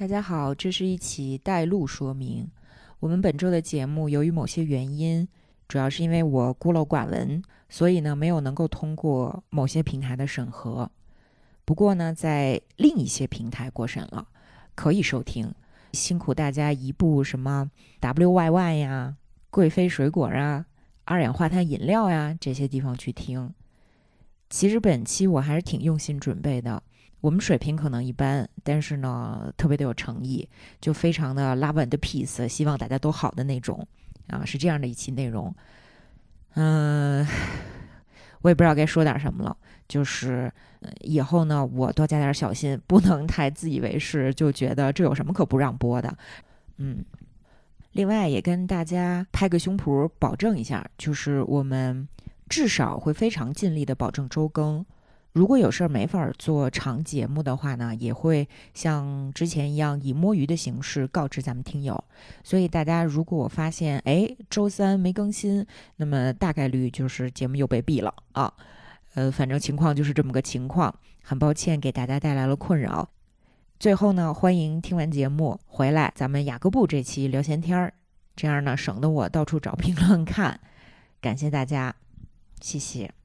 大家好，这是一期带路说明。我们本周的节目由于某些原因，主要是因为我孤陋寡闻，所以呢没有能够通过某些平台的审核。不过呢，在另一些平台过审了，可以收听。辛苦大家移步什么 WYY 呀、贵妃水果啊、二氧化碳饮料呀这些地方去听。其实本期我还是挺用心准备的。我们水平可能一般，但是呢，特别的有诚意，就非常的 love and peace，希望大家都好的那种啊，是这样的一期内容。嗯，我也不知道该说点什么了，就是以后呢，我多加点小心，不能太自以为是，就觉得这有什么可不让播的。嗯，另外也跟大家拍个胸脯保证一下，就是我们至少会非常尽力的保证周更。如果有事儿没法做长节目的话呢，也会像之前一样以摸鱼的形式告知咱们听友。所以大家如果发现哎周三没更新，那么大概率就是节目又被毙了啊。呃，反正情况就是这么个情况，很抱歉给大家带来了困扰。最后呢，欢迎听完节目回来，咱们雅各布这期聊闲天儿，这样呢省得我到处找评论看。感谢大家，谢谢。